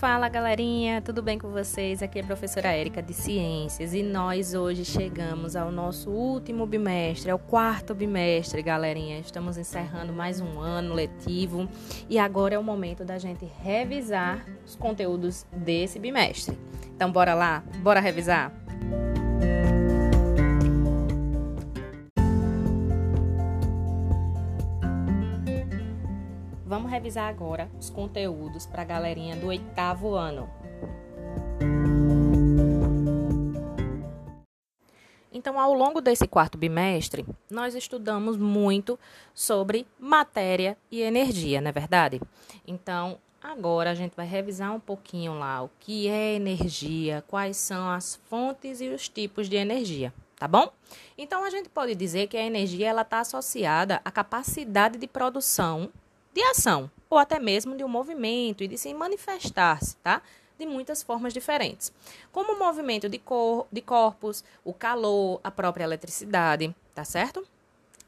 Fala galerinha, tudo bem com vocês? Aqui é a professora Érica de Ciências e nós hoje chegamos ao nosso último bimestre, é o quarto bimestre, galerinha. Estamos encerrando mais um ano letivo e agora é o momento da gente revisar os conteúdos desse bimestre. Então, bora lá? Bora revisar? Vamos revisar agora os conteúdos para a galerinha do oitavo ano. Então, ao longo desse quarto bimestre, nós estudamos muito sobre matéria e energia, não é verdade? Então, agora a gente vai revisar um pouquinho lá o que é energia, quais são as fontes e os tipos de energia, tá bom? Então, a gente pode dizer que a energia ela está associada à capacidade de produção de ação, ou até mesmo de um movimento e de se manifestar-se, tá? De muitas formas diferentes, como o movimento de, cor, de corpos, o calor, a própria eletricidade, tá certo?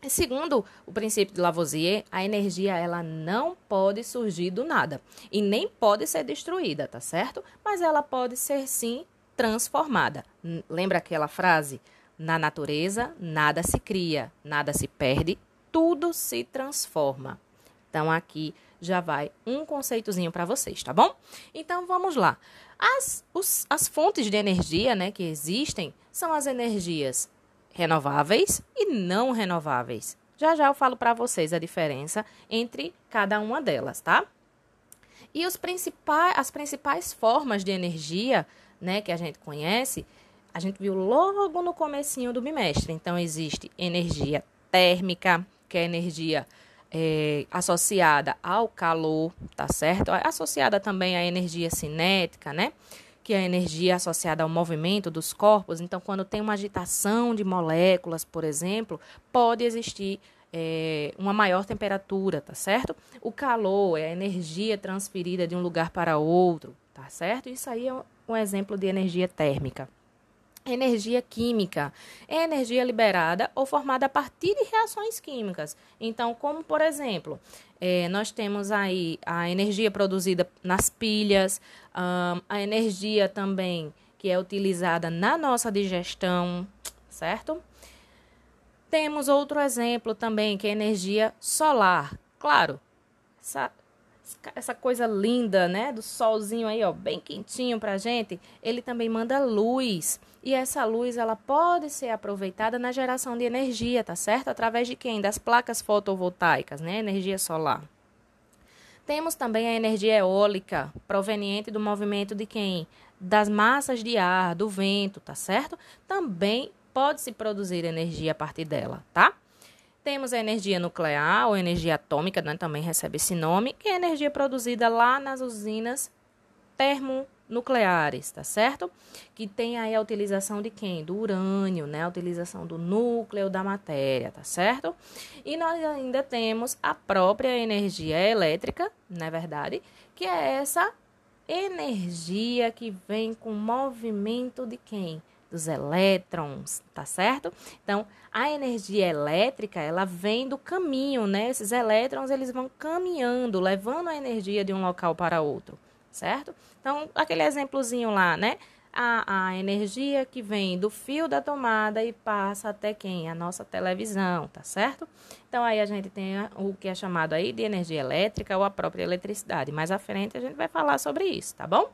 E segundo o princípio de Lavoisier, a energia ela não pode surgir do nada e nem pode ser destruída, tá certo? Mas ela pode ser sim transformada. Lembra aquela frase? Na natureza, nada se cria, nada se perde, tudo se transforma. Então, aqui já vai um conceitozinho para vocês, tá bom? Então, vamos lá. As, os, as fontes de energia né, que existem são as energias renováveis e não renováveis. Já já eu falo para vocês a diferença entre cada uma delas, tá? E os principais, as principais formas de energia né, que a gente conhece, a gente viu logo no comecinho do bimestre. Então, existe energia térmica, que é energia é, associada ao calor, tá certo? Associada também à energia cinética, né? Que é a energia associada ao movimento dos corpos. Então, quando tem uma agitação de moléculas, por exemplo, pode existir é, uma maior temperatura, tá certo? O calor é a energia transferida de um lugar para outro, tá certo? Isso aí é um exemplo de energia térmica. Energia química é energia liberada ou formada a partir de reações químicas. Então, como por exemplo, é, nós temos aí a energia produzida nas pilhas, um, a energia também que é utilizada na nossa digestão, certo? Temos outro exemplo também, que é energia solar. Claro, essa, coisa linda, né, do solzinho aí, ó, bem quentinho pra gente, ele também manda luz. E essa luz ela pode ser aproveitada na geração de energia, tá certo? Através de quem? Das placas fotovoltaicas, né? Energia solar. Temos também a energia eólica, proveniente do movimento de quem? Das massas de ar, do vento, tá certo? Também pode se produzir energia a partir dela, tá? Temos a energia nuclear ou energia atômica, né? também recebe esse nome, que é a energia produzida lá nas usinas termo nucleares, tá certo? Que tem aí a utilização de quem? Do urânio, né? A utilização do núcleo da matéria, tá certo? E nós ainda temos a própria energia elétrica, não é verdade? Que é essa energia que vem com movimento de quem? Dos elétrons, tá certo? Então, a energia elétrica, ela vem do caminho, né? Esses elétrons, eles vão caminhando, levando a energia de um local para outro certo? Então, aquele exemplozinho lá, né? A, a energia que vem do fio da tomada e passa até quem? A nossa televisão, tá certo? Então, aí a gente tem o que é chamado aí de energia elétrica ou a própria eletricidade. Mais à frente a gente vai falar sobre isso, tá bom?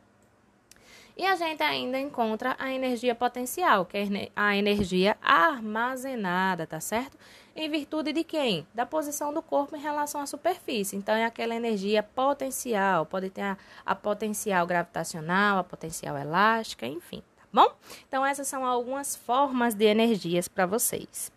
E a gente ainda encontra a energia potencial, que é a energia armazenada, tá certo? Em virtude de quem? Da posição do corpo em relação à superfície. Então, é aquela energia potencial. Pode ter a, a potencial gravitacional, a potencial elástica, enfim, tá bom? Então, essas são algumas formas de energias para vocês.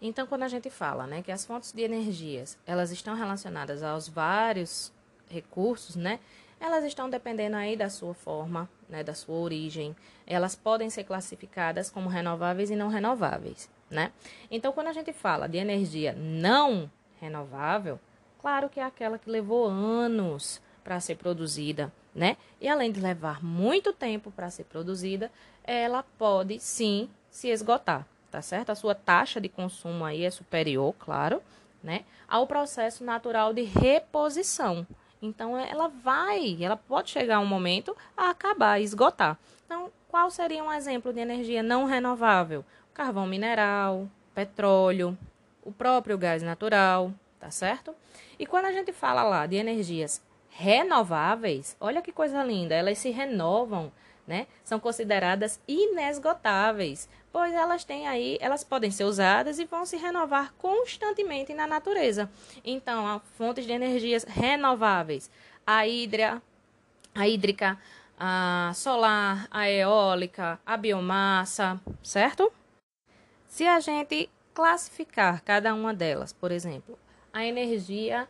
Então, quando a gente fala né, que as fontes de energias elas estão relacionadas aos vários recursos, né? Elas estão dependendo aí da sua forma, né, da sua origem. Elas podem ser classificadas como renováveis e não renováveis, né? Então, quando a gente fala de energia não renovável, claro que é aquela que levou anos para ser produzida, né? E além de levar muito tempo para ser produzida, ela pode sim se esgotar, tá certo? A sua taxa de consumo aí é superior, claro, né, ao processo natural de reposição Então ela vai, ela pode chegar um momento a acabar, esgotar. Então, qual seria um exemplo de energia não renovável? Carvão mineral, petróleo, o próprio gás natural, tá certo? E quando a gente fala lá de energias renováveis, olha que coisa linda, elas se renovam, né? São consideradas inesgotáveis, pois elas têm aí, elas podem ser usadas e vão se renovar constantemente na natureza. Então, há fontes de energias renováveis, a hidra, a hídrica, a solar, a eólica, a biomassa, certo? Se a gente classificar cada uma delas, por exemplo, a energia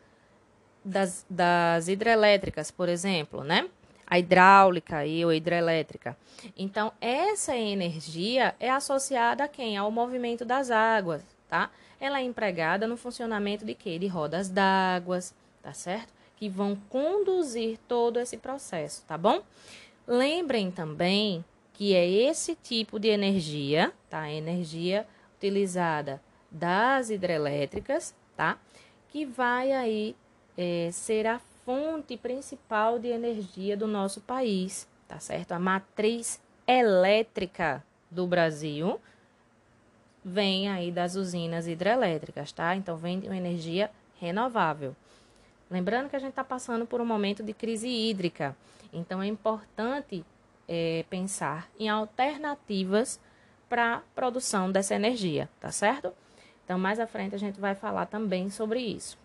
das, das hidrelétricas, por exemplo, né? A hidráulica e a hidrelétrica. Então, essa energia é associada a quem? Ao movimento das águas, tá? Ela é empregada no funcionamento de quê? De rodas d'água, tá certo? Que vão conduzir todo esse processo, tá bom? Lembrem também que é esse tipo de energia, tá? Energia utilizada das hidrelétricas, tá? Que vai aí é, ser a fonte principal de energia do nosso país, tá certo? A matriz elétrica do Brasil vem aí das usinas hidrelétricas, tá? Então vem de uma energia renovável. Lembrando que a gente está passando por um momento de crise hídrica, então é importante é, pensar em alternativas para produção dessa energia, tá certo? Então, mais à frente a gente vai falar também sobre isso.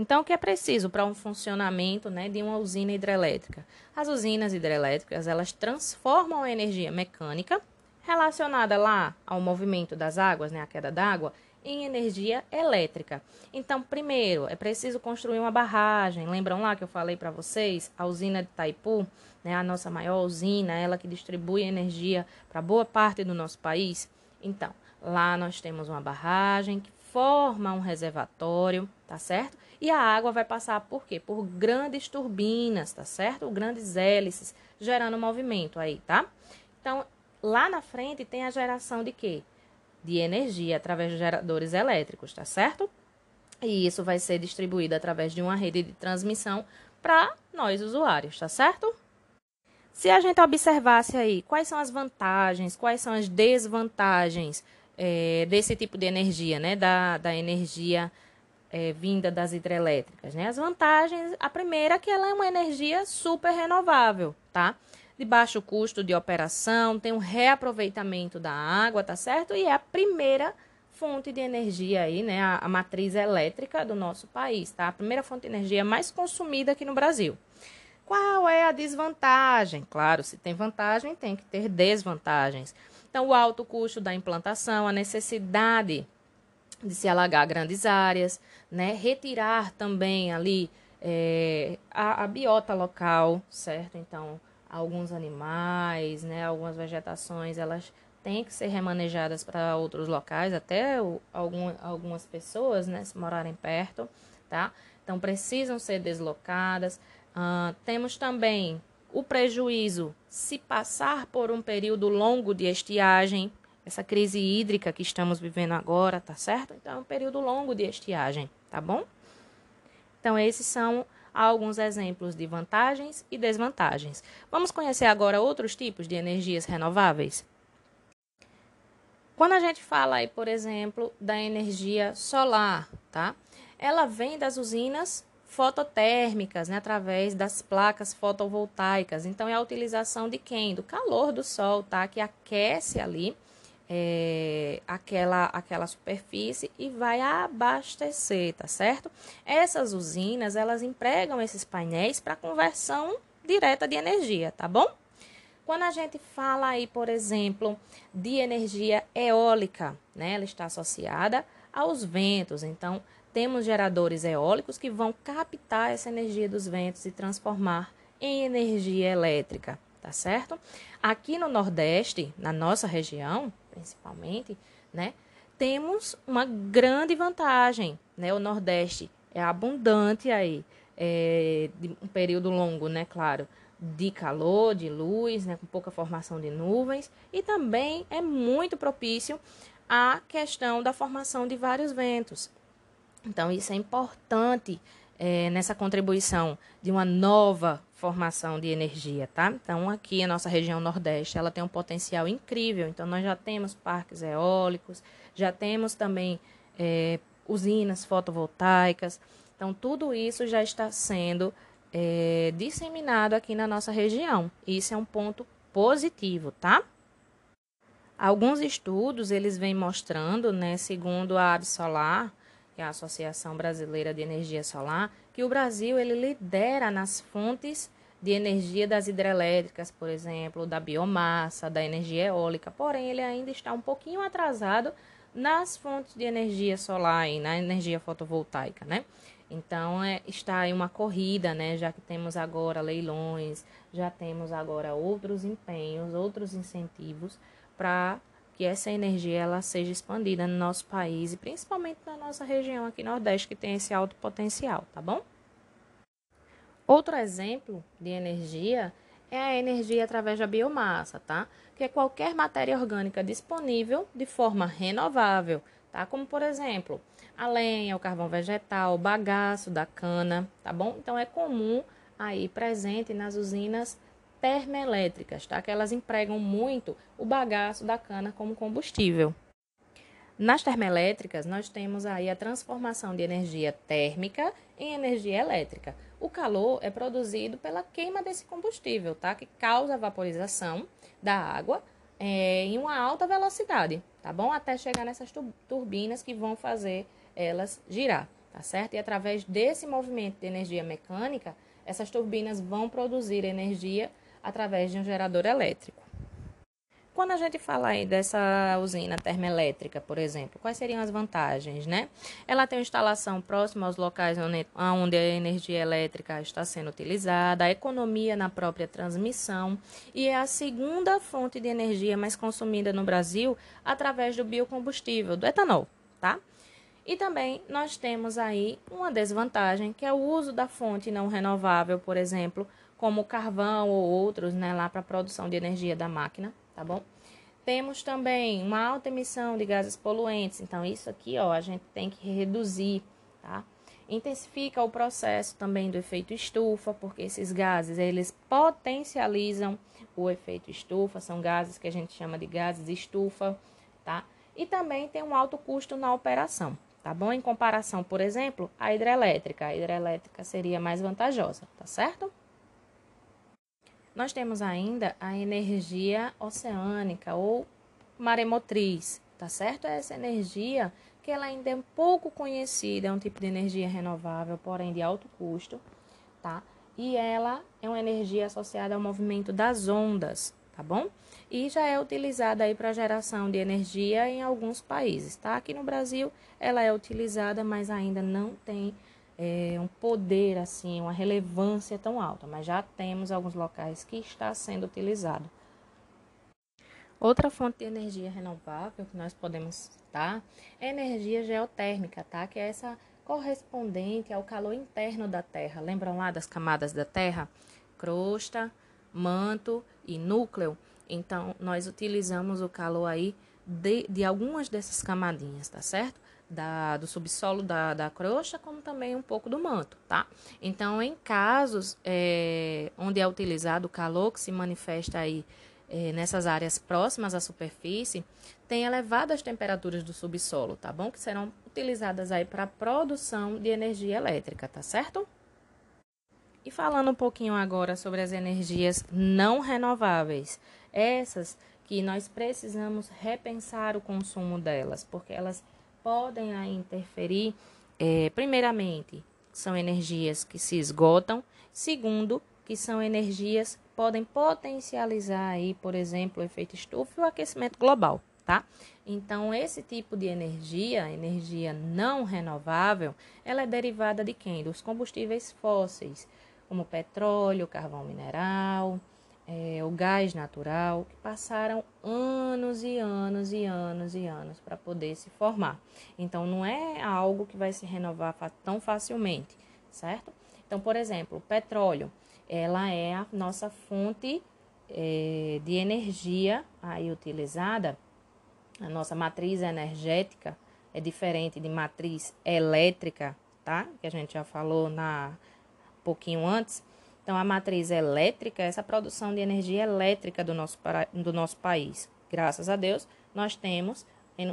Então, o que é preciso para um funcionamento né, de uma usina hidrelétrica? As usinas hidrelétricas, elas transformam a energia mecânica relacionada lá ao movimento das águas, né, a queda d'água, em energia elétrica. Então, primeiro, é preciso construir uma barragem. Lembram lá que eu falei para vocês? A usina de Itaipu, né, a nossa maior usina, ela que distribui energia para boa parte do nosso país. Então, lá nós temos uma barragem que forma um reservatório, tá certo? E a água vai passar por quê? Por grandes turbinas, tá certo? Grandes hélices, gerando movimento aí, tá? Então, lá na frente tem a geração de quê? de energia através de geradores elétricos, tá certo? E isso vai ser distribuído através de uma rede de transmissão para nós usuários, tá certo? Se a gente observasse aí quais são as vantagens, quais são as desvantagens é, desse tipo de energia, né? Da, da energia é, vinda das hidrelétricas, né? As vantagens, a primeira é que ela é uma energia super renovável, tá? de baixo custo de operação, tem um reaproveitamento da água, tá certo? E é a primeira fonte de energia aí, né, a, a, matriz elétrica do nosso país, tá? A primeira fonte de energia mais consumida aqui no Brasil. Qual é a desvantagem? Claro, se tem vantagem, tem que ter desvantagens. Então, o alto custo da implantação, a necessidade de se alagar grandes áreas, né? Retirar também ali é, a, a biota local, certo? Então, alguns animais, né, algumas vegetações, elas têm que ser remanejadas para outros locais, até o, algum, algumas pessoas, né, se morarem perto, tá? Então, precisam ser deslocadas. Uh, temos também o prejuízo se passar por um período longo de estiagem, essa crise hídrica que estamos vivendo agora, tá certo? Então, é um período longo de estiagem, tá bom? Então, esses são alguns exemplos de vantagens e desvantagens. Vamos conhecer agora outros tipos de energias renováveis? Quando a gente fala aí, por exemplo, da energia solar, tá? Ela vem das usinas fototérmicas, né, através das placas fotovoltaicas. Então é a utilização de quem? Do calor do sol, tá? Que aquece ali é, aquela, aquela superfície e vai abastecer, tá certo? Essas usinas, elas empregam esses painéis para conversão direta de energia, tá bom? Quando a gente fala aí, por exemplo, de energia eólica, né? Ela está associada aos ventos, então temos geradores eólicos que vão captar essa energia dos ventos e transformar em energia elétrica, tá certo? Aqui no Nordeste, na nossa região, principalmente, né, temos uma grande vantagem, né? O Nordeste é abundante aí, é, de um período longo, né, claro, de calor, de luz, né, com pouca formação de nuvens, e também é muito propício à questão da formação de vários ventos. Então, isso é importante é, nessa contribuição de uma nova formação de energia, tá? Então, aqui a nossa região Nordeste, ela tem um potencial incrível. Então, nós já temos parques eólicos, já temos também é, usinas fotovoltaicas. Então, tudo isso já está sendo é, disseminado aqui na nossa região. Isso é um ponto positivo, tá? Alguns estudos, eles vêm mostrando, né, segundo a Absolar, que é a Associação Brasileira de Energia Solar, que o Brasil ele lidera nas fontes de energia das hidrelétricas, por exemplo, da biomassa, da energia eólica, porém ele ainda está um pouquinho atrasado nas fontes de energia solar e na energia fotovoltaica, né? Então é, está aí uma corrida, né? Já que temos agora leilões, já temos agora outros empenhos, outros incentivos para que essa energia ela seja expandida no nosso país e principalmente na nossa região aqui Nordeste que tem esse alto potencial, tá bom? Outro exemplo de energia é a energia através da biomassa, tá? Que é qualquer matéria orgânica disponível de forma renovável, tá? Como por exemplo, a lenha, o carvão vegetal, o bagaço da cana, tá bom? Então é comum aí presente nas usinas termoelétricas, tá? Que elas empregam muito o bagaço da cana como combustível. Nas termoelétricas, nós temos aí a transformação de energia térmica em energia elétrica. O calor é produzido pela queima desse combustível, tá? Que causa a vaporização da água é, em uma alta velocidade, tá bom? Até chegar nessas turbinas que vão fazer elas girar, tá certo? E através desse movimento de energia mecânica, essas turbinas vão produzir energia através de um gerador elétrico. Quando a gente fala aí dessa usina termoelétrica, por exemplo, quais seriam as vantagens, né? Ela tem uma instalação próxima aos locais onde, a energia elétrica está sendo utilizada, a economia na própria transmissão e é a segunda fonte de energia mais consumida no Brasil através do biocombustível, do etanol, tá? E também nós temos aí uma desvantagem, que é o uso da fonte não renovável, por exemplo, como carvão ou outros, né, lá para produção de energia da máquina, tá bom? Temos também uma alta emissão de gases poluentes, então isso aqui, ó, a gente tem que reduzir, tá? Intensifica o processo também do efeito estufa, porque esses gases, eles potencializam o efeito estufa, são gases que a gente chama de gases estufa, tá? E também tem um alto custo na operação, tá bom? Em comparação, por exemplo, à hidrelétrica, a hidrelétrica seria mais vantajosa, tá certo? Nós temos ainda a energia oceânica ou maremotriz, tá certo? Essa energia que ela ainda é pouco conhecida, é um tipo de energia renovável, porém de alto custo, tá? E ela é uma energia associada ao movimento das ondas, tá bom? E já é utilizada aí para geração de energia em alguns países, tá? Aqui no Brasil ela é utilizada, mas ainda não tem é, um poder assim, uma relevância tão alta, mas já temos alguns locais que está sendo utilizado. Outra fonte de energia renovável que nós podemos citar é energia geotérmica, tá? Que é essa correspondente ao calor interno da Terra. Lembram lá das camadas da Terra? Crosta, manto e núcleo. Então, nós utilizamos o calor aí de, de algumas dessas camadinhas, tá certo? da, do subsolo da, da crosta, como também um pouco do manto, tá? Então, em casos é, onde é utilizado o calor que se manifesta aí é, nessas áreas próximas à superfície, tem elevadas temperaturas do subsolo, tá bom? Que serão utilizadas aí para produção de energia elétrica, tá certo? E falando um pouquinho agora sobre as energias não renováveis, essas que nós precisamos repensar o consumo delas, porque elas podem interferir, é, primeiramente, são energias que se esgotam, segundo, que são energias que podem potencializar aí, por exemplo, o efeito estufa e o aquecimento global, tá? Então, esse tipo de energia, energia não renovável, ela é derivada de quem? Dos combustíveis fósseis, como petróleo, carvão mineral, é, o gás natural, que passaram anos e anos e anos e anos para poder se formar. Então, não é algo que vai se renovar tão facilmente, certo? Então, por exemplo, o petróleo, ela é a nossa fonte é, de energia aí utilizada, a nossa matriz energética é diferente de matriz elétrica, tá? Que a gente já falou na pouquinho antes. Então, a matriz elétrica, essa produção de energia elétrica do nosso, do nosso país. Graças a Deus, nós temos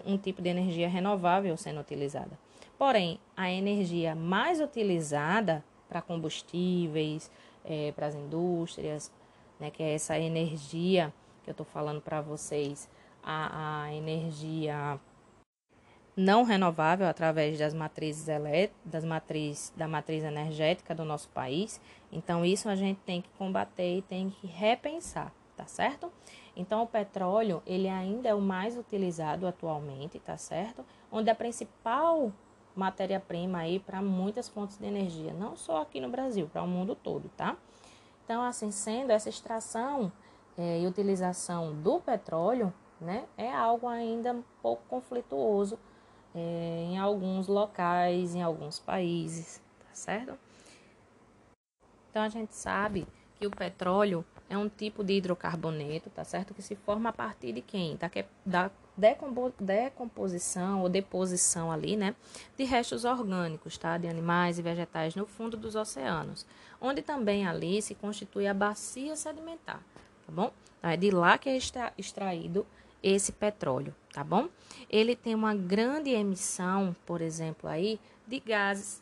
um tipo de energia renovável sendo utilizada. Porém, a energia mais utilizada para combustíveis, é, para as indústrias, né, que é essa energia que eu estou falando para vocês, a, a, energia não renovável através das matrizes das matriz, da matriz energética do nosso país. Então, isso a gente tem que combater e tem que repensar, tá certo? Então, o petróleo, ele ainda é o mais utilizado atualmente, tá certo? Onde a principal matéria-prima aí para muitas fontes de energia, não só aqui no Brasil, para o mundo todo, tá? Então, assim sendo, essa extração é, e utilização do petróleo, né, é algo ainda um pouco conflituoso é, em alguns locais, em alguns países, tá certo? Então, a gente sabe que o petróleo é um tipo de hidrocarboneto, tá certo? Que se forma a partir de quem? Da, da decomposição ou deposição ali, né, de restos orgânicos, tá, de animais e vegetais no fundo dos oceanos, onde também ali se constitui a bacia sedimentar, tá bom? Então, é de lá que é extraído esse petróleo, tá bom? Ele tem uma grande emissão, por exemplo, aí, de gases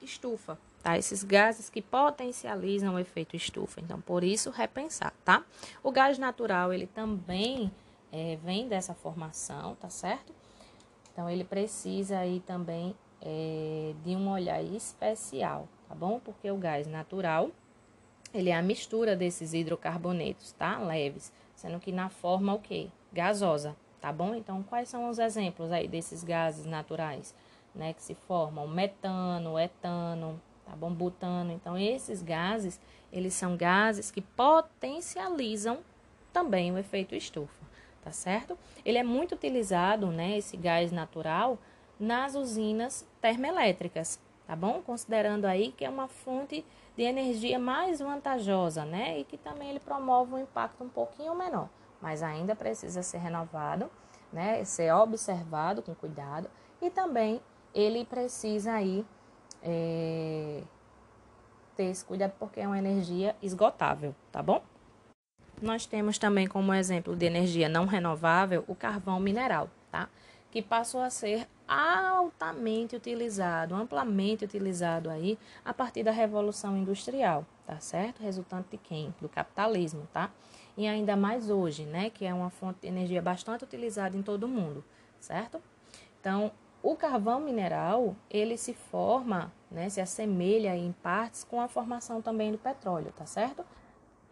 estufa, tá? Esses gases que potencializam o efeito estufa. Então, por isso, repensar, tá? O gás natural, ele também é, vem dessa formação, tá certo? Então, ele precisa aí também é, de um olhar especial, tá bom? Porque o gás natural, ele é a mistura desses hidrocarbonetos, tá? Leves, sendo que na forma o quê? Gasosa, tá bom? Então, quais são os exemplos aí desses gases naturais, né? Que se formam metano, etano, tá bom? Butano. Então, esses gases, eles são gases que potencializam também o efeito estufa tá certo? Ele é muito utilizado, né, esse gás natural, nas usinas termoelétricas, tá bom? Considerando aí que é uma fonte de energia mais vantajosa, né? E que também ele promove um impacto um pouquinho menor, mas ainda precisa ser renovado, né? Ser observado com cuidado e também ele precisa aí é, ter esse cuidado porque é uma energia esgotável, tá bom? Nós temos também como exemplo de energia não renovável o carvão mineral, tá? Que passou a ser altamente utilizado, amplamente utilizado aí a partir da revolução industrial, tá certo? Resultante de quem? Do capitalismo, tá? E ainda mais hoje, né, que é uma fonte de energia bastante utilizada em todo o mundo, certo? Então, o carvão mineral, ele se forma, né, se assemelha em partes com a formação também do petróleo, tá certo?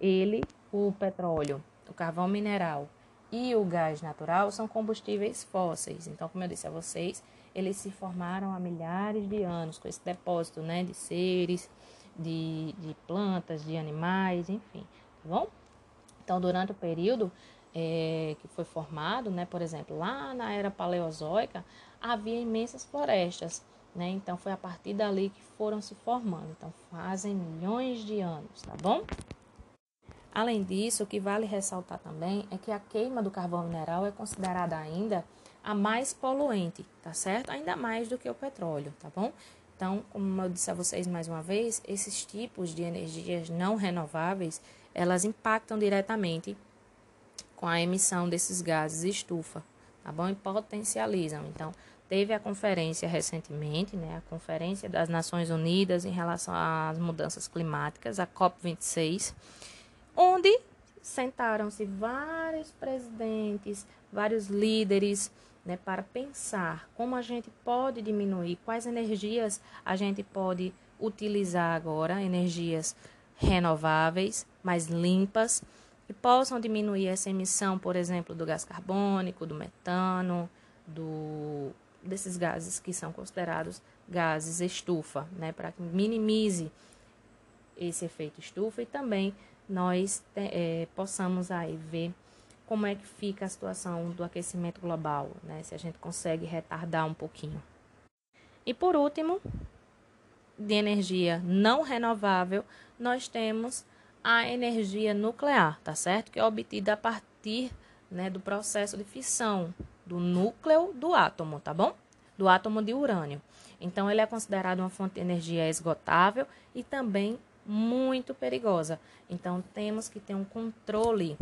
Ele o petróleo, o carvão mineral e o gás natural são combustíveis fósseis. Então, como eu disse a vocês, eles se formaram há milhares de anos com esse depósito né, de seres, de, de plantas, de animais, enfim, tá bom? Então, durante o período é, que foi formado, né, por exemplo, lá na era paleozoica, havia imensas florestas. Né? Então, foi a partir dali que foram se formando. Então, fazem milhões de anos, tá bom? Além disso, o que vale ressaltar também é que a queima do carvão mineral é considerada ainda a mais poluente, tá certo? Ainda mais do que o petróleo, tá bom? Então, como eu disse a vocês mais uma vez, esses tipos de energias não renováveis, elas impactam diretamente com a emissão desses gases estufa, tá bom? E potencializam. Então, teve a conferência recentemente, né, a Conferência das Nações Unidas em relação às mudanças climáticas, a COP26, onde sentaram-se vários presidentes, vários líderes, né, para pensar como a gente pode diminuir, quais energias a gente pode utilizar agora, energias renováveis, mais limpas, que possam diminuir essa emissão, por exemplo, do gás carbônico, do metano, do, desses gases que são considerados gases estufa, né, para que minimize esse efeito estufa e também nós é, possamos aí ver como é que fica a situação do aquecimento global, né? Se a gente consegue retardar um pouquinho. E por último, de energia não renovável, nós temos a energia nuclear, tá certo? Que é obtida a partir né, do processo de fissão do núcleo do átomo, tá bom? Do átomo de urânio. Então, ele é considerado uma fonte de energia esgotável e também muito perigosa. Então, temos que ter um controle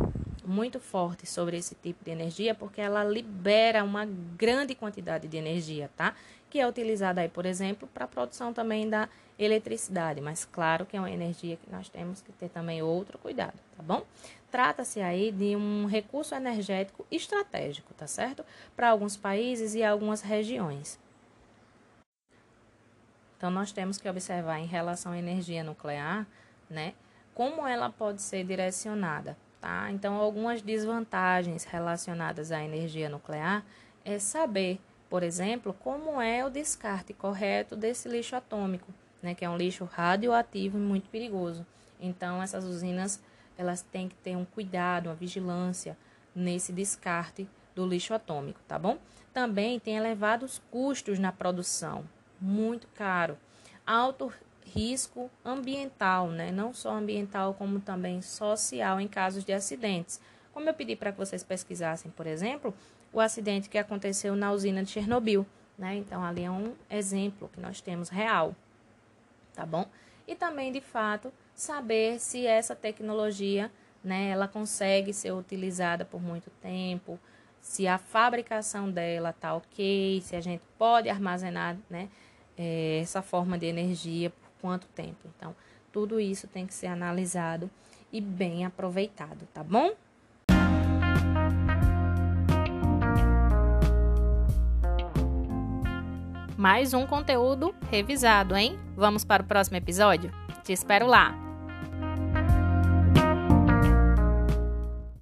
muito forte sobre esse tipo de energia, porque ela libera uma grande quantidade de energia, tá? Que é utilizada aí, por exemplo, para a produção também da eletricidade, mas claro que é uma energia que nós temos que ter também outro cuidado, tá bom? Trata-se aí de um recurso energético estratégico, tá certo? Para alguns países e algumas regiões. Então, nós temos que observar em relação à energia nuclear, né, como ela pode ser direcionada, tá? Então, algumas desvantagens relacionadas à energia nuclear é saber, por exemplo, como é o descarte correto desse lixo atômico, né, que é um lixo radioativo e muito perigoso. Então, essas usinas, elas têm que ter um cuidado, uma vigilância nesse descarte do lixo atômico, tá bom? Também tem elevados custos na produção, muito caro. Alto risco ambiental, né? Não só ambiental, como também social em casos de acidentes. Como eu pedi para que vocês pesquisassem, por exemplo, o acidente que aconteceu na usina de Chernobyl, né? Então, ali é um exemplo que nós temos real, tá bom? E também, de fato, saber se essa tecnologia, né, ela consegue ser utilizada por muito tempo, se a fabricação dela tá ok, se a gente pode armazenar, né, é, essa forma de energia por quanto tempo. Então, tudo isso tem que ser analisado e bem aproveitado, tá bom? Mais um conteúdo revisado, hein? Vamos para o próximo episódio? Te espero lá!